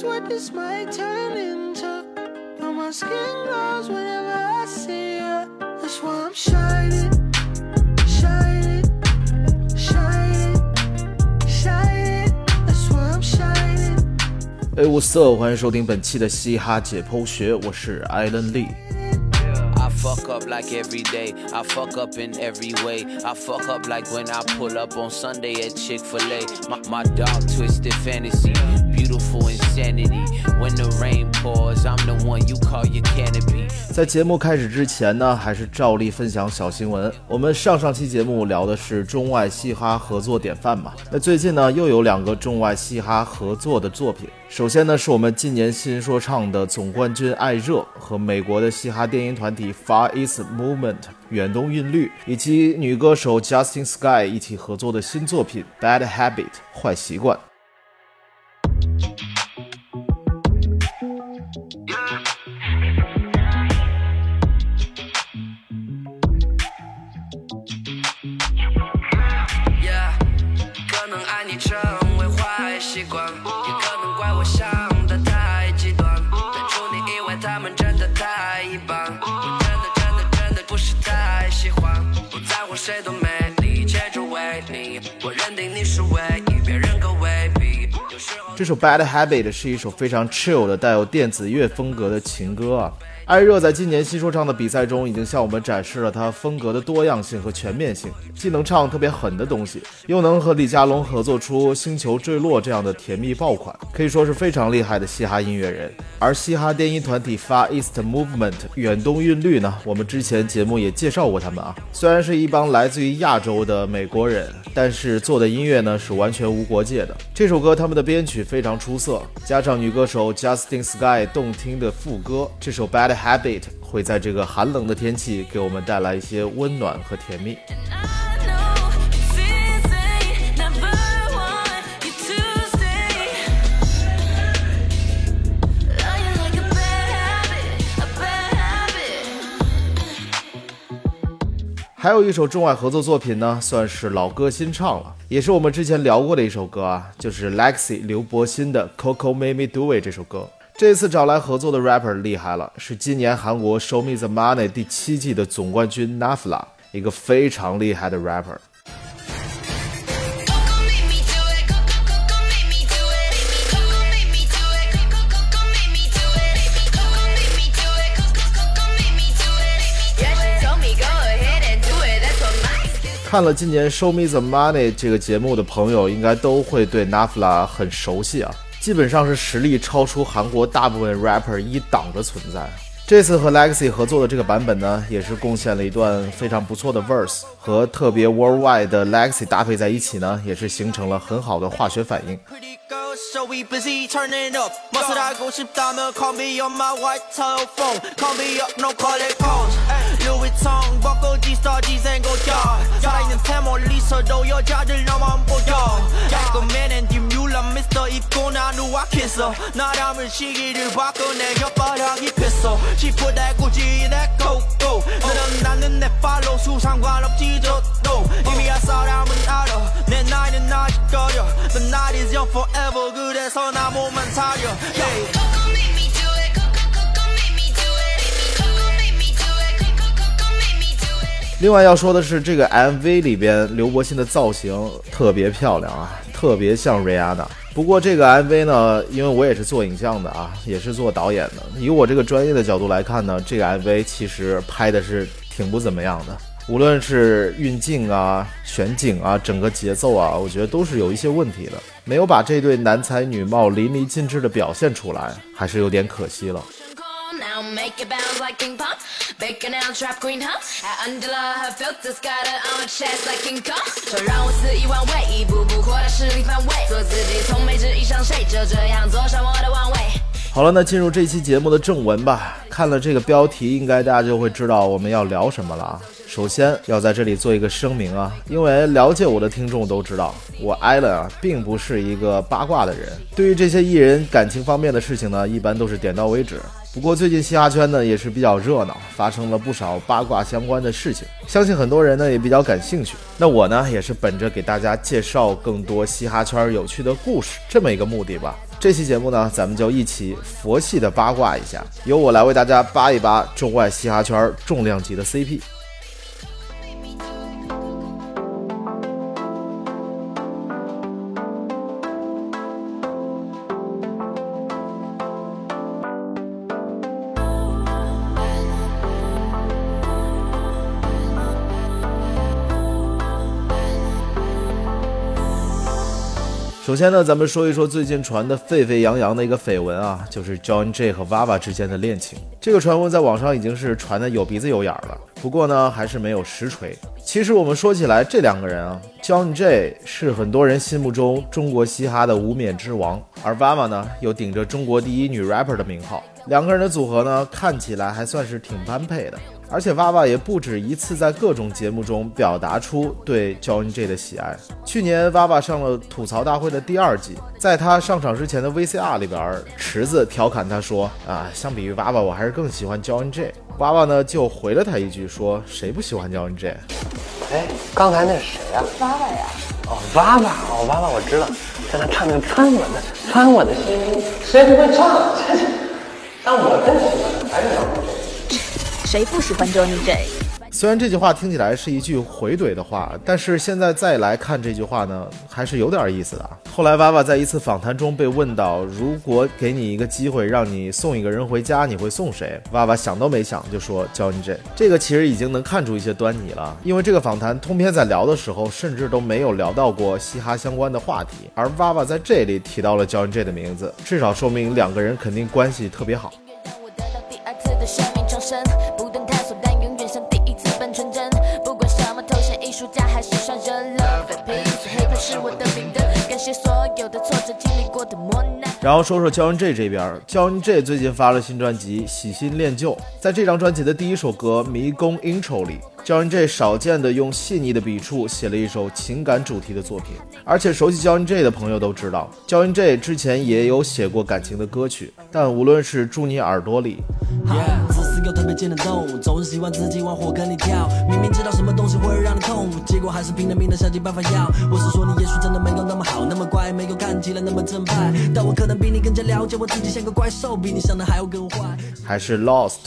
is what this might turn into. But my skin glows whenever I see you. That's why I'm shining, shining, shining, shining. That's why I'm shining. 哎，我 so 欢迎收听本期的嘻哈解剖学，我是艾伦利。 I fuck up like every day. I fuck up in every way. I fuck up like when I pull up on Sunday at Chick fil A. My, my dark, twisted fantasy. Beautiful insanity. When the rain pours, I'm the one you call your canopy. 在节目开始之前呢，还是照例分享小新闻。我们上上期节目聊的是中外嘻哈合作典范嘛，那最近呢又有两个中外嘻哈合作的作品。首先呢是我们今年新说唱的总冠军艾热和美国的嘻哈电音团体 Far East Movement 远东韵律，以及女歌手 Justin Sky 一起合作的新作品 Bad Habit 坏习惯。这首 Bad Habit 是一首非常 chill 的带有电子乐风格的情歌啊。艾热在今年新说唱的比赛中，已经向我们展示了他风格的多样性和全面性，既能唱特别狠的东西，又能和李佳隆合作出《星球坠落》这样的甜蜜爆款，可以说是非常厉害的嘻哈音乐人。而嘻哈电音团体 Far East Movement 远东韵律呢，我们之前节目也介绍过他们啊，虽然是一帮来自于亚洲的美国人，但是做的音乐呢是完全无国界的。这首歌他们的编曲非常出色，加上女歌手 Justin Sky 动听的副歌，这首 Bad Habit 会在这个寒冷的天气给我们带来一些温暖和甜蜜。还有一首中外合作作品呢，算是老歌新唱了，也是我们之前聊过的一首歌啊，就是 Lexi 刘柏辛的《Coco Made Me Do It》这首歌。这次找来合作的 rapper 厉害了是今年韩国 show me the money 第七季的总冠军 nafla 一个非常厉害的 rapper 看了今年 show me the money 这个节目的朋友应该都会对 nafla 很熟悉啊基本上是实力超出韩国大部分 rapper 一档的存在。这次和 Lexi 合作的这个版本呢，也是贡献了一段非常不错的 verse，和特别 worldwide 的 Lexi 搭配在一起呢，也是形成了很好的化学反应。Vuitton, 벗고 G-Star G생고야 살아있는 템 멀리서도 여자들 너만 보여. 깔끔해낸 뒷뮬란 미스터 입고 난 우악했어. 나람을 시기를 바꿔 내 혓바닥이 폈어 She put that Gucci in that coat 너는 나는 내 팔로 수상관없지 저도 이미 한 사람은 알아. 내 나이는 아직 어려. The night is young forever. 그래서 나 몸만 사려. Yeah. 另外要说的是，这个 MV 里边刘柏辛的造型特别漂亮啊，特别像 Rihanna。不过这个 MV 呢，因为我也是做影像的啊，也是做导演的，以我这个专业的角度来看呢，这个 MV 其实拍的是挺不怎么样的。无论是运镜啊、选景啊、整个节奏啊，我觉得都是有一些问题的，没有把这对男才女貌淋漓尽致的表现出来，还是有点可惜了。Now, make it bounce like ping pong. Bacon out trap queen, huh? At Angela, her filters got her on chest like King Kong. 说让我肆意妄为，一步步扩大势力范围，做自己，从没质疑上谁，就这样坐上我的王位。好了，那进入这期节目的正文吧。看了这个标题，应该大家就会知道我们要聊什么了啊。首先要在这里做一个声明啊，因为了解我的听众都知道，我艾伦啊并不是一个八卦的人，对于这些艺人感情方面的事情呢，一般都是点到为止。不过最近嘻哈圈呢也是比较热闹，发生了不少八卦相关的事情，相信很多人呢也比较感兴趣。那我呢也是本着给大家介绍更多嘻哈圈有趣的故事这么一个目的吧，这期节目呢，咱们就一起佛系的八卦一下，由我来为大家扒一扒中外嘻哈圈重量级的 CP。首先呢，咱们说一说最近传的沸沸扬扬的一个绯闻啊，就是 John J 和 Vava 之间的恋情。这个传闻在网上已经是传的有鼻子有眼了，不过呢，还是没有实锤。其实我们说起来，这两个人啊，John J 是很多人心目中中国嘻哈的无冕之王，而 Vava 呢，又顶着中国第一女 rapper 的名号。两个人的组合呢，看起来还算是挺般配的。而且娃娃也不止一次在各种节目中表达出对 John J 的喜爱。去年娃娃上了吐槽大会的第二季，在他上场之前的 VCR 里边，池子调侃他说：“啊，相比于娃娃，我还是更喜欢 John J。”娃娃呢就回了他一句说：“谁不喜欢 John J？” 哎，刚才那是谁呀、娃娃呀，哦，娃娃，哦，娃娃，我知道，在那唱那个穿我的穿我的心，谁不会唱？但我真喜欢的还是老这个。谁不喜欢 Johnny J？虽然这句话听起来是一句回怼的话，但是现在再来看这句话呢，还是有点意思的啊。后来娃娃在一次访谈中被问到，如果给你一个机会让你送一个人回家，你会送谁？娃娃想都没想就说 Johnny J。这个其实已经能看出一些端倪了，因为这个访谈通篇在聊的时候，甚至都没有聊到过嘻哈相关的话题，而娃娃在这里提到了 Johnny J 的名字，至少说明两个人肯定关系特别好。让我得到第二次的生命重生，是我的明灯。感谢所有的挫折，经历过的磨难。然后说说 John J 这边，John J 最近发了新专辑《喜新恋旧》，在这张专辑的第一首歌《迷宫 Intro》里，John J 少见的用细腻的笔触写了一首情感主题的作品。而且熟悉 John J 的朋友都知道，John J 之前也有写过感情的歌曲，但无论是住你耳朵里，自私又特别贱的动物，总是希望自己往火坑里跳。明明知道什么东西会让你痛苦，结果还是拼了命的想尽办法要。我是说你也许真的没有那么好，那么乖，没有看起来那么正派。但我可比你更加了解我自己，像个怪兽，比你想的还要更坏。还是 Lost。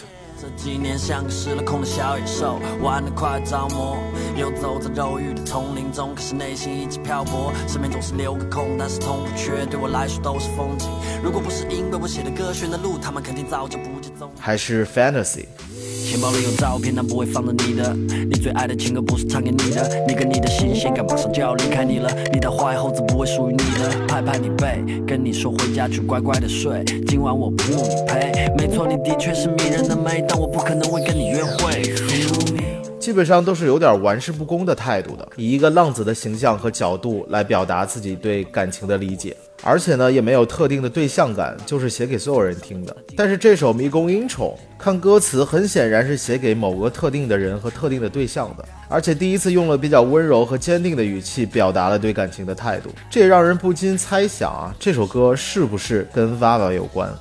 这几年像个失了控的小野兽，玩得快着魔，游走在肉欲的丛林中，可是内心一直漂泊，身边总是留个空，但是痛不缺，对我来说都是风景。如果不是因为我写的歌选的路，他们肯定早就不见踪影。还是 Fantasy。钱包里有照片，但不会放着你的。你最爱的情歌不是唱给你的，你跟你的新鲜感马上就要离开你了。你的坏猴子不会属于你的，拍拍你背，跟你说回家去乖乖的睡。今晚我不用你陪，没错，你的确是迷人的美，但我不可能会跟你约会。基本上都是有点玩世不恭的态度的，以一个浪子的形象和角度来表达自己对感情的理解，而且呢也没有特定的对象感，就是写给所有人听的。但是这首《迷宫音宠》，看歌词很显然是写给某个特定的人和特定的对象的，而且第一次用了比较温柔和坚定的语气表达了对感情的态度，这也让人不禁猜想啊，这首歌是不是跟 Vava 有关？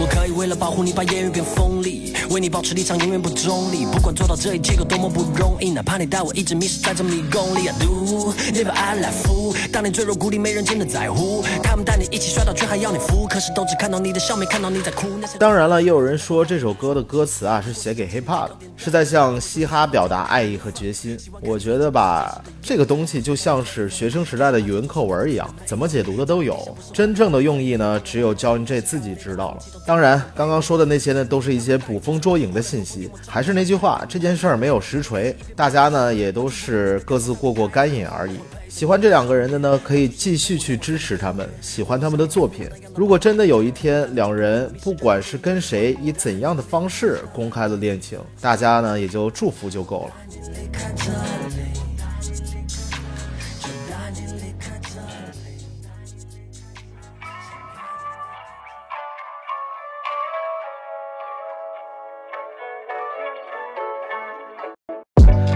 我可以为了保护你把言语变锋利，为你保持立场永远不中立。不管做到这一切有多么不容易，哪怕你带我一直迷失在这迷宫里。I do never I like fool，当你坠入谷底，没人真的在乎。他们带你一起摔倒，却还要你扶，可是都只看到你的笑，没看到你在哭。当然了，也有人说这首歌的歌词啊是写给 hiphop 的，是在向嘻哈表达爱意和决心。我觉得吧，这个东西就像是学生时代的语文课文一样，怎么解读的都有。真正的用意呢，只有 John J 自己知道了。当然，刚刚说的那些呢，都是一些捕风捉影的信息。还是那句话，这件事儿没有实锤，大家呢也都是各自过过干瘾而已。喜欢这两个人的呢，可以继续去支持他们，喜欢他们的作品。如果真的有一天两人不管是跟谁以怎样的方式公开了恋情，大家呢也就祝福就够了。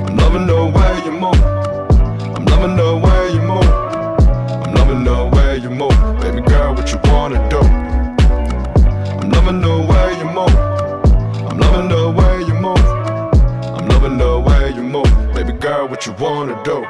I'm loving the way you move. I'm loving the way wanna do?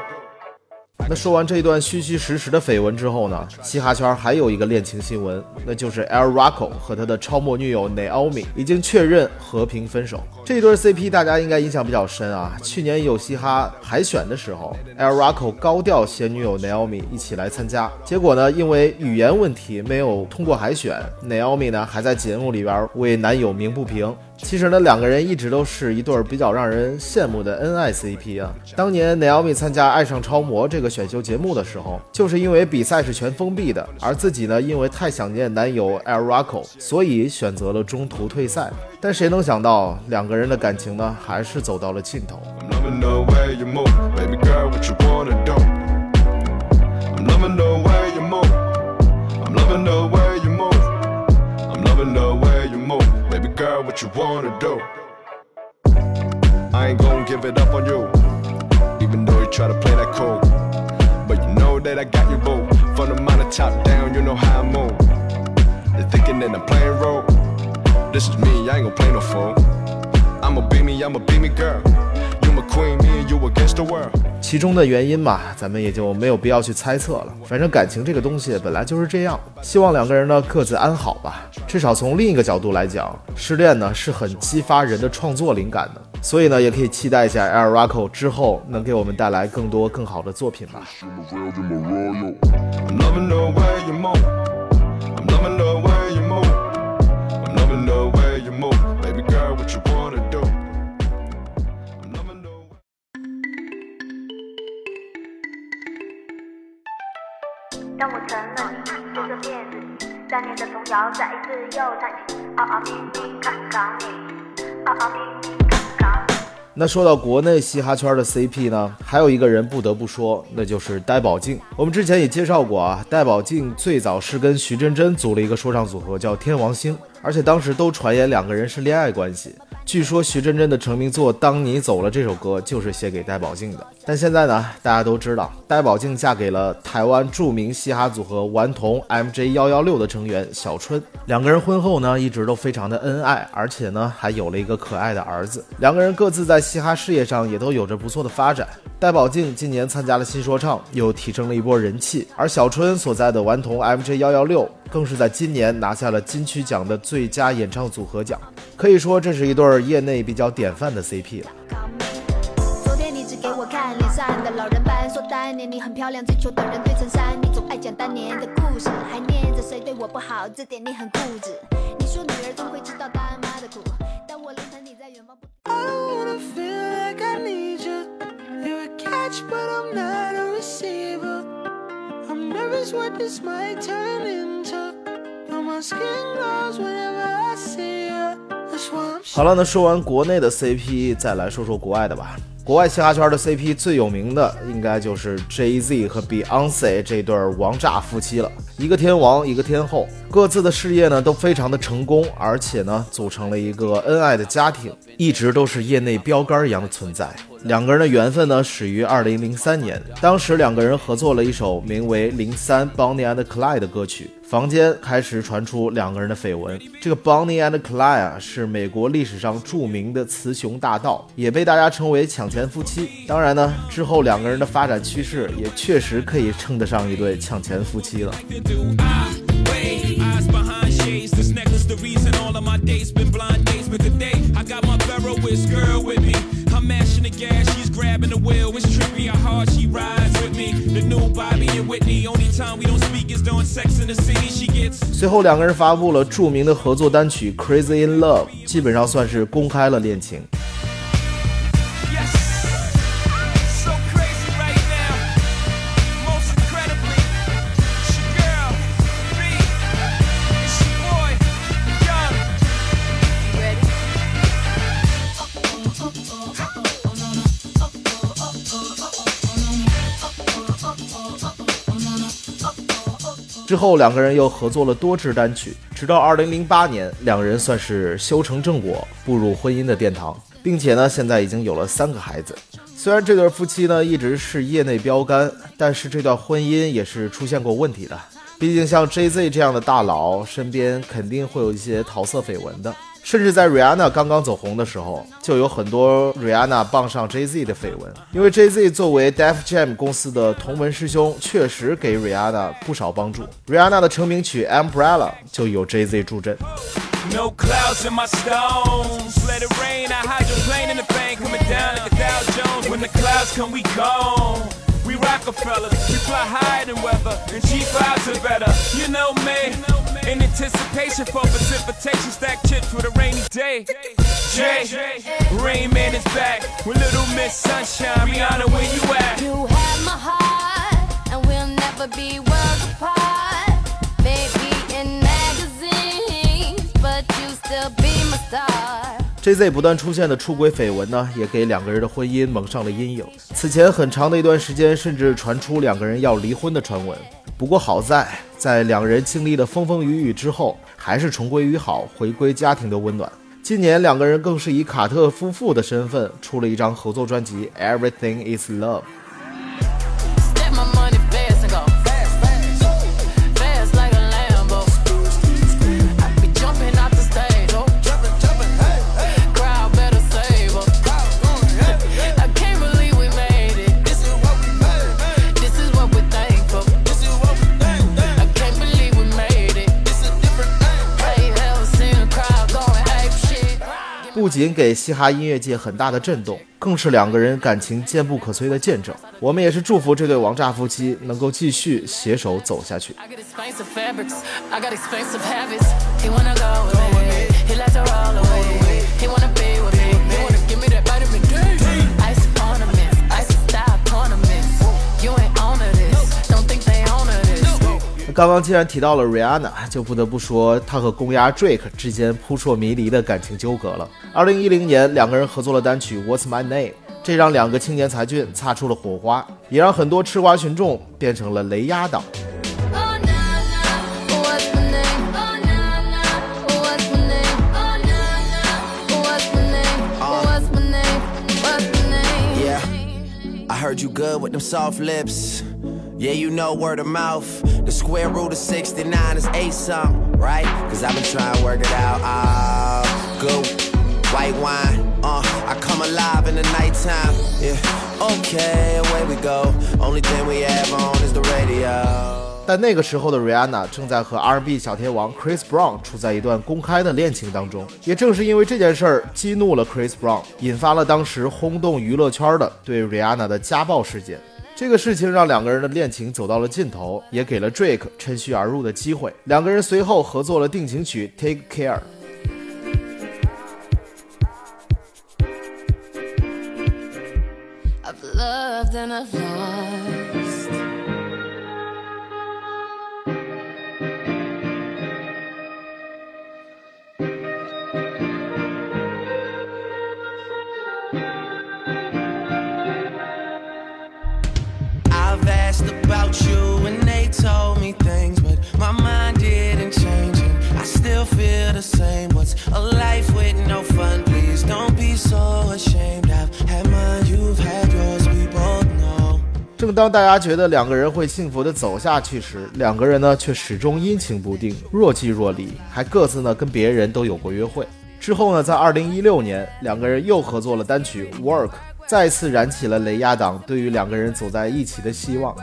那说完这一段虚虚实实的绯闻之后呢，嘻哈圈还有一个恋情新闻，那就是 El Rocco 和他的超模女友 Naomi 已经确认和平分手。这对 CP 大家应该印象比较深啊。去年有嘻哈海选的时候，El Rocco 高调携女友 Naomi 一起来参加，结果呢，因为语言问题没有通过海选，Naomi 呢还在节目里边为男友鸣不平。其实呢，两个人一直都是一对比较让人羡慕的恩爱 CP 啊。当年 Naomi 参加《爱上超模》这个选秀节目的时候，就是因为比赛是全封闭的，而自己呢因为太想念男友 El Rocco，所以选择了中途退赛。但谁能想到，两个人的感情呢，还是走到了尽头。Wanna do? I ain't gonna give it up on you, even though you try to play that cool. But you know that I got you, boo. From the minor top down, you know how I move. You're thinking that I'm playing role. This is me, I ain't gonna play no fool. I'ma be me, I'ma be me, girl. 其中的原因嘛，咱们也就没有必要去猜测了。反正感情这个东西本来就是这样，希望两个人呢各自安好吧。至少从另一个角度来讲，失恋呢是很激发人的创作灵感的，所以呢也可以期待一下 El Rocco 之后能给我们带来更多更好的作品吧。那说到国内嘻哈圈的 CP 呢，还有一个人不得不说，那就是戴宝静。我们之前也介绍过啊，戴宝静最早是跟徐真真组了一个说唱组合，叫天王星，而且当时都传言两个人是恋爱关系。据说徐真真的成名作《当你走了》这首歌就是写给戴宝静的。但现在呢，大家都知道，戴宝静嫁给了台湾著名嘻哈组合顽童 MJ 幺幺六的成员小春，两个人婚后呢一直都非常的恩爱，而且呢还有了一个可爱的儿子。两个人各自在嘻哈事业上也都有着不错的发展。戴宝静今年参加了新说唱，又提升了一波人气，而小春所在的顽童 MJ 幺幺六更是在今年拿下了金曲奖的最佳演唱组合奖，可以说这是一对业内比较典范的 CP 了。I wanna feel like I need you. You're a catch, but I'm not a receiver. I'm nervous what this might turn into. But my skin glows whenever I see you. That's why I'm 好了，那说完国内的 CP，再来说说国外的吧。国外嘻哈圈的 CP 最有名的应该就是 Jay Z 和 Beyonce 这对王炸夫妻了，一个天王，一个天后，各自的事业呢都非常的成功，而且呢组成了一个恩爱的家庭，一直都是业内标杆一样的存在。两个人的缘分呢始于2003年，当时两个人合作了一首名为《零三 Bonnie and Clyde》的歌曲，房间开始传出两个人的绯闻。这个 Bonnie and Clyde 啊是美国历史上著名的雌雄大盗，也被大家称为抢钱夫妻。当然呢，之后两个人的发展趋势也确实可以称得上一对抢钱夫妻了。随后两个人发布了著名的合作单曲《Crazy in Love》，基本上算是公开了恋情。之后两个人又合作了多支单曲，直到二零零八年，两人算是修成正果，步入婚姻的殿堂，并且呢，现在已经有了三个孩子。虽然这对夫妻呢一直是业内标杆，但是这段婚姻也是出现过问题的。毕竟像 J.Z 这样的大佬，身边肯定会有一些桃色绯闻的。甚至在 Rihanna 刚刚走红的时候，就有很多 Rihanna 傍上 Jay Z 的绯闻。因为 Jay Z 作为 Def Jam 公司的同门师兄，确实给 Rihanna 不少帮助。Rihanna 的成名曲 Umbrella 就有 Jay Z 助阵。No clouds in my stones. Let it rain. I hydroplane in the bank coming down like a Dow Jones. When the clouds come, we go. We Rockefellers, we fly higher than weather, and G5s are better. You know me, in anticipation for precipitation, stack chips with a rainy day. Jay, Rain Man is back with Little Miss Sunshine. Rihanna, where you at? You have my heart, and we'll never be worlds apart. Maybe in magazines, but you still be my star. JZ 不断出现的出轨绯闻呢，也给两个人的婚姻蒙上了阴影。此前很长的一段时间，甚至传出两个人要离婚的传闻。不过好在，在两人经历了风风雨雨之后，还是重归于好，回归家庭的温暖。今年，两个人更是以卡特夫妇的身份出了一张合作专辑《Everything Is Love》。仅给嘻哈音乐界很大的震动，更是两个人感情坚不可摧的见证。我们也是祝福这对王炸夫妻能够继续携手走下去。刚刚既然提到了 Rihanna，就不得不说她和公鸭 Drake 之间扑朔迷离的感情纠葛了。二零一零年，两个人合作了单曲《What's My Name》，这让两个青年才俊擦出了火花，也让很多吃瓜群众变成了雷鸭党。What's my name? What's my name? What's my name? What's my name? What's my name? Yeah. I heard you good with them soft lips. Yeah, you know word of mouth. The square root of 69 is 8 something, right? Cause I've been trying to work it out. Ah, good. White wine. Uh, I come alive in the nighttime. Yeah. Okay, away we go. Only thing we have on is the radio. 但那个时候的 Rihanna 正在和 R&B 小天王 Chris Brown 处在一段公开的恋情当中。也正是因为这件事儿激怒了 Chris Brown，引发了当时轰动娱乐圈的对 Rihanna 的家暴事件。 这个事情让两个人的恋情走到了尽头，也给了 Drake 趁虚而入的机会。两个人随后合作了定情曲《Take Care》。I've loved and I've lost. 当大家觉得两个人会幸福的走下去时，两个人呢却始终阴晴不定，若即若离，还各自呢跟别人都有过约会。之后呢，在二零一六年，两个人又合作了单曲《Work》，再次燃起了雷亚党对于两个人走在一起的希望。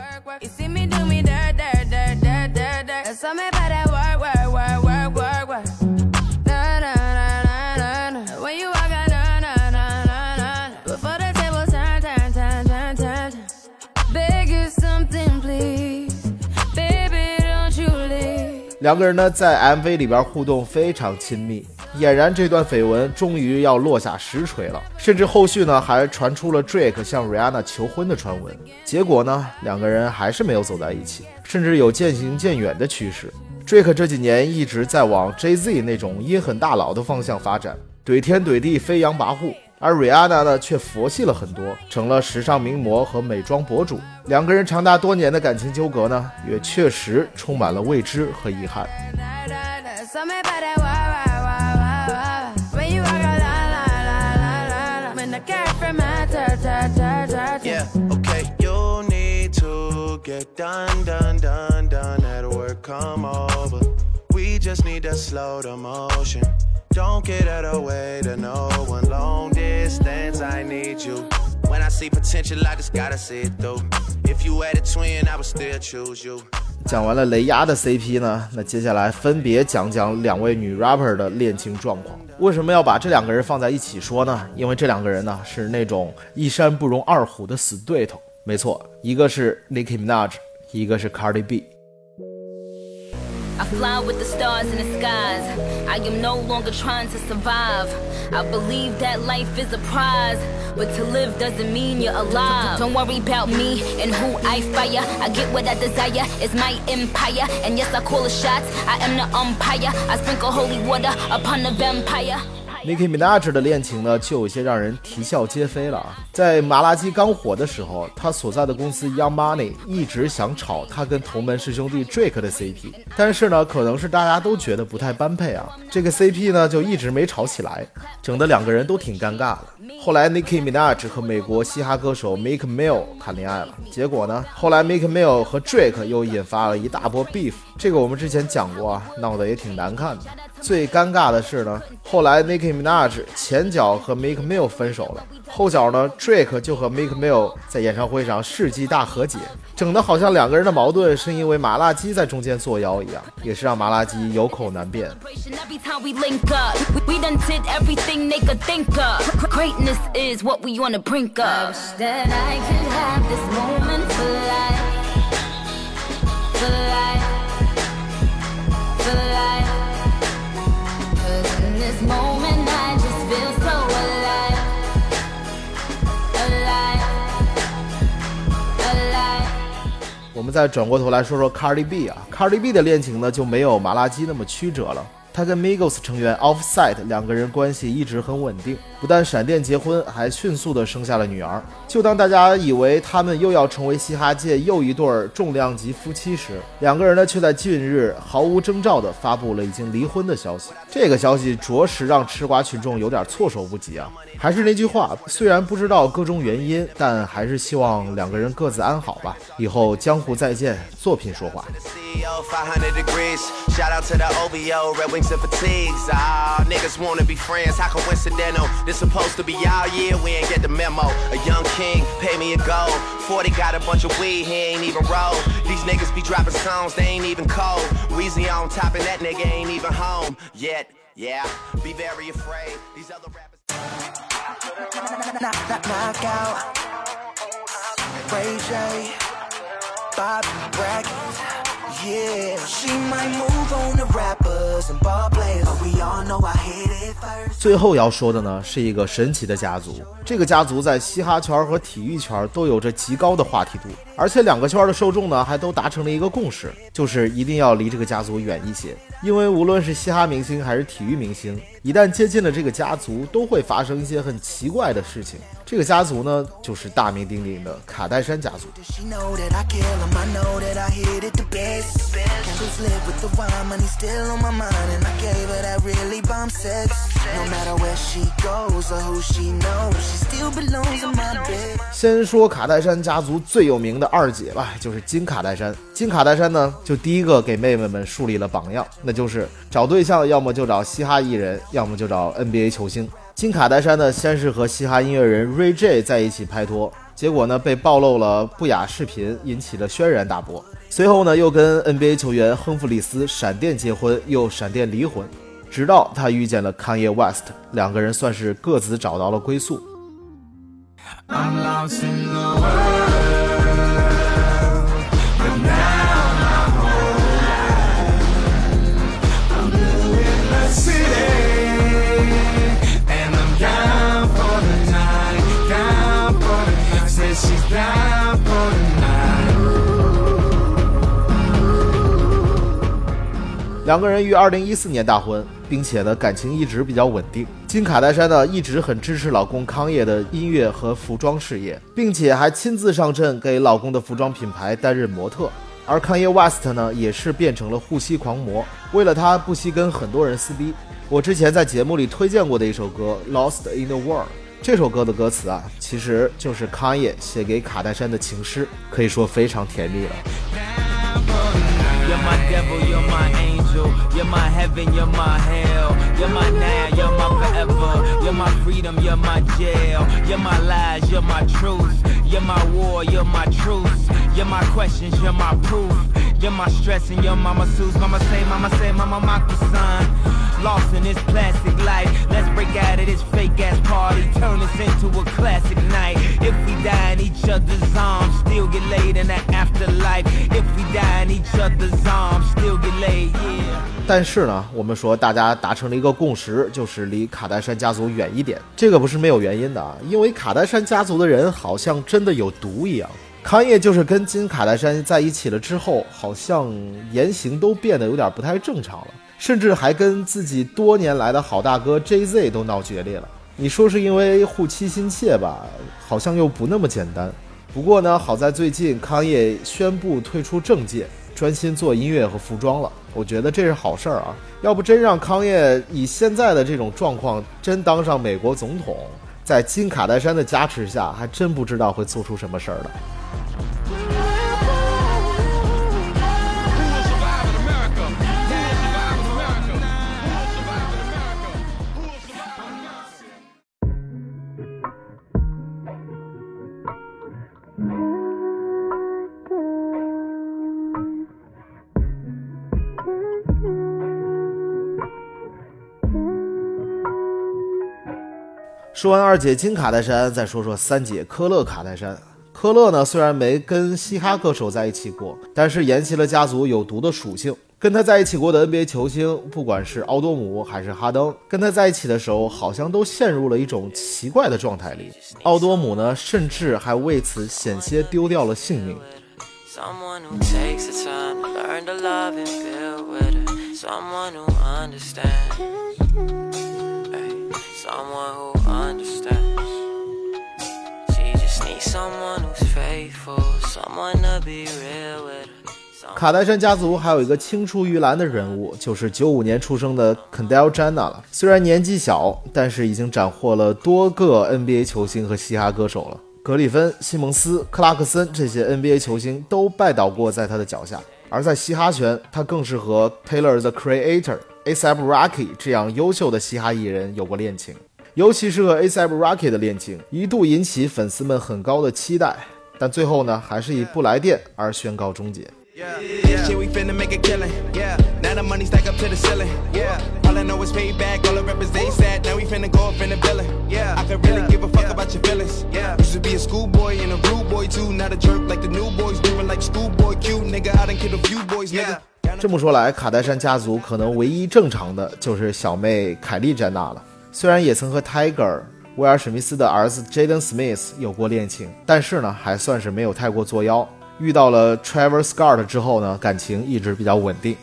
两个人呢在 MV 里边互动非常亲密，俨然这段绯闻终于要落下实锤了。甚至后续呢还传出了 Drake 向 Rihanna 求婚的传闻。结果呢两个人还是没有走在一起，甚至有渐行渐远的趋势。Drake 这几年一直在往 Jay Z 那种阴狠大佬的方向发展，怼天怼地，飞扬跋扈。而 Rihanna 呢，却佛系了很多，成了时尚名模和美妆博主。两个人长达多年的感情纠葛呢，也确实充满了未知和遗憾。Don't get out of way to no I see potential, I just gotta see it through. If you had a twin, I would still choose you. 讲完了雷亚的 CP 呢，那接下来分别讲讲两位女 rapper 的恋情状况。为什么要把这两个人放在一起说呢？因为这两个人呢是那种一山不容二虎的死对头。没错，一个是 Nicki Minaj，一个是 Cardi B。I fly with the stars in the skies. I am no longer trying to survive. I believe that life is a prize. But to live doesn't mean you're alive. Don't worry about me and who I fire. I get what I desire. It's my empire. And yes, I call the shots. I am the umpire. I sprinkle holy water upon the vampire. Nicki Minaj 的恋情呢，就有些让人啼笑皆非了啊！在麻辣鸡刚火的时候，他所在的公司 Young Money 一直想炒他跟同门师兄弟 Drake 的 CP，但是呢，可能是大家都觉得不太般配啊，这个 CP 呢就一直没炒起来，整得两个人都挺尴尬的。后来 Nicki Minaj 和美国嘻哈歌手 Mike Mill 谈恋爱了，结果呢，后来 Mike Mill 和 Drake 又引发了一大波 beef，这个我们之前讲过啊，闹得也挺难看的。最尴尬的是呢，后来 Nicki Minaj 前脚和 Meek Mill 分手了，后脚呢 Drake 就和 Meek Mill 在演唱会上世纪大和解，整的好像两个人的矛盾是因为麻辣鸡在中间作妖一样，也是让麻辣鸡有口难辩。我们再转过头来说说 Cardi B 啊，Cardi B 的恋情呢就没有麻辣鸡那么曲折了。他跟 Migos 成员 Offset 两个人关系一直很稳定，不但闪电结婚，还迅速的生下了女儿。就当大家以为他们又要成为嘻哈界又一对重量级夫妻时，两个人呢却在近日毫无征兆的发布了已经离婚的消息。这个消息着实让吃瓜群众有点措手不及啊！还是那句话，虽然不知道各种原因，但还是希望两个人各自安好吧。以后江湖再见，作品说话。CEO, 500 degrees. Shout out to the OVO, Red Wings and Fatigues. Niggas wanna be friends, how coincidental. Supposed to be our year, we ain't get the memo. A young king, pay me a gold. 40 got a bunch of weed, he ain't even roll. These niggas be dropping songs, they ain't even cold. Weezy on top, and that nigga ain't even home yet. Yeah, be very afraid. These other rappers. knock, knock, knock out. Ray J, Bob Brackett, yeah. 最后要说的呢，是一个神奇的家族。这个家族在嘻哈圈和体育圈都有着极高的话题度，而且两个圈的受众呢，还都达成了一个共识，就是一定要离这个家族远一些。因为无论是嘻哈明星还是体育明星，一旦接近了这个家族，都会发生一些很奇怪的事情。这个家族呢，就是大名鼎鼎的卡戴珊家族。先说卡戴珊家族最有名的二姐吧，就是金卡戴珊。金卡戴珊呢，就第一个给妹妹们树立了榜样，那就是找对象要么就找嘻哈艺人，要么就找 NBA 球星。金卡戴珊呢，先是和嘻哈音乐人 Ray J 在一起拍拖，结果呢被暴露了不雅视频，引起了轩然大波。随后呢，又跟 NBA 球员亨弗里斯闪电结婚，又闪电离婚，直到他遇见了 Kanye West，两个人算是各自找到了归宿。I'm lost in the world, 两个人于二零一四年大婚，并且呢感情一直比较稳定。金卡戴珊呢一直很支持老公康业的音乐和服装事业，并且还亲自上阵给老公的服装品牌担任模特。而康业 West 呢也是变成了护膝狂魔，为了他不惜跟很多人撕逼。我之前在节目里推荐过的一首歌《Lost in the World》，这首歌的歌词啊其实就是康业写给卡戴珊的情诗，可以说非常甜蜜了。You're my devil, you're my angel. You're my heaven, you're my hell. You're my now, you're my forever. You're my freedom, you're my jail. You're my lies, you're my truth. You're my war, you're my truth. You're my questions, you're my proof. You're my stress and your mama sues. Mama say, mama say, mama mock the sun. Lost in this plastic life. Let's break out of this fake ass party. Turn this into a classic night. If we die in each other's arms, still get laid in the afterlife. If we die in each other's arms, still get laid, yeah. 但是呢，我们说大家达成了一个共识，就是离卡戴珊家族远一点。这个不是没有原因的啊，因为卡戴珊家族的人好像真的有毒一样。康业就是跟金卡戴珊在一起了之后，好像言行都变得有点不太正常了，甚至还跟自己多年来的好大哥 JZ 都闹决裂了。你说是因为护妻心切吧，好像又不那么简单。不过呢，好在最近康业宣布退出政界，专心做音乐和服装了。我觉得这是好事儿啊！要不真让康业以现在的这种状况真当上美国总统，在金卡戴珊的加持下，还真不知道会做出什么事儿来。说完二姐金卡戴珊，再说说三姐科勒卡戴珊。科勒呢，虽然没跟嘻哈歌手在一起过，但是沿袭了家族有毒的属性。跟他在一起过的 NBA 球星，不管是奥多姆还是哈登，跟他在一起的时候，好像都陷入了一种奇怪的状态里。奥多姆呢，甚至还为此险些丢掉了性命。Someone who understands. She just needs someone who's faithful. Someone to be real with 卡戴珊家族还有一个青出于蓝的人物，就是九五年出生的 Kendall Jenner 了。虽然年纪小，但是已经斩获了多个 NBA 球星和嘻哈歌手了。格里芬、西蒙斯、克拉克森这些 NBA 球星都拜倒过在他的脚下。而在嘻哈圈，他更是和 Taylor the Creator、A$AP Rocky 这样优秀的嘻哈艺人有过恋情。尤其是和 A$AP Rocky 的恋情，一度引起粉丝们很高的期待，但最后呢，还是以不来电而宣告终结。This shit we finna make a killing. Yeah, now the money stack up to the ceiling. Yeah, all I know is payback. All the rappers they sad. Now we finna go up in the billing. Yeah, I could really give a fuck about your feelings. Yeah, used to be a schoolboy and a rude boy too. Not a jerk like the new boys. Living like schoolboy cute nigga. I done killed a few boys, nigga. 这么说来，卡戴珊家族可能唯一正常的就是小妹凯莉詹娜了。虽然也曾和 Tiger 威尔史密斯的儿子 Jaden Smith 有过恋情，但是呢，还算是没有太过作妖。遇到了 Travis Scott 之后呢，感情一直比较稳定。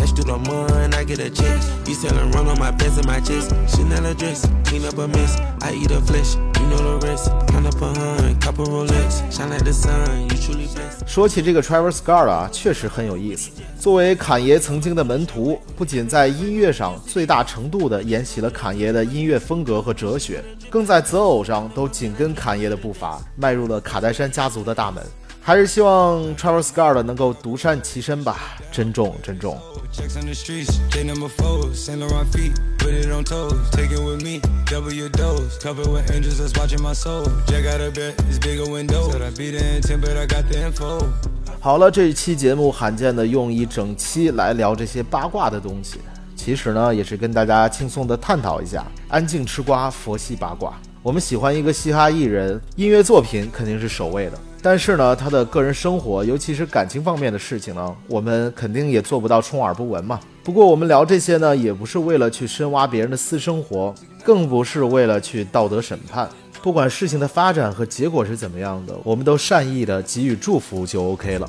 Ice on my neck, dollars big hits. Hop off a jet, barely get rest. Catch through the mud, I get a check. You selling run on my pants and my chest. Chanel a dress, clean up a mess. I eat a flesh, you know the rest. Count up a hundred, couple Rolex. Shine like the sun, you truly blessed. 说起这个 Travis Scott 啊，确实很有意思。作为侃爷曾经的门徒，不仅在音乐上最大程度地沿袭了侃爷的音乐风格和哲学，更在择偶上都紧跟侃爷的步伐，迈入了卡戴珊家族的大门。还是希望 Travis Scott 能够独善其身吧，珍重珍重。好了，这一期节目罕见的用一整期来聊这些八卦的东西，其实呢也是跟大家轻松的探讨一下，安静吃瓜，佛系八卦。我们喜欢一个嘻哈艺人，音乐作品肯定是首位的，但是呢，他的个人生活，尤其是感情方面的事情呢，我们肯定也做不到充耳不闻嘛。不过我们聊这些呢，也不是为了去深挖别人的私生活，更不是为了去道德审判。不管事情的发展和结果是怎么样的，我们都善意的给予祝福就 OK 了。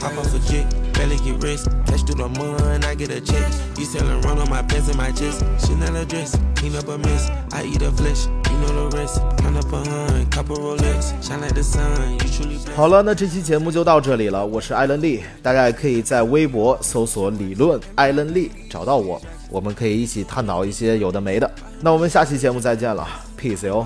Hop off a jet, barely get rest. Catch through the mud, I get a check. You selling run on my pants and my chest. Chanel a dress, clean up a mess. I eat a flesh, you know the rest. Count up a hundred, couple Rolex. Shine like the sun, you truly. 好了，那这期节目就到这里了。我是艾伦利，大家也可以在微博搜索“理论艾伦利”找到我，我们可以一起探讨一些有的没的。那我们下期节目再见了，peace 哟。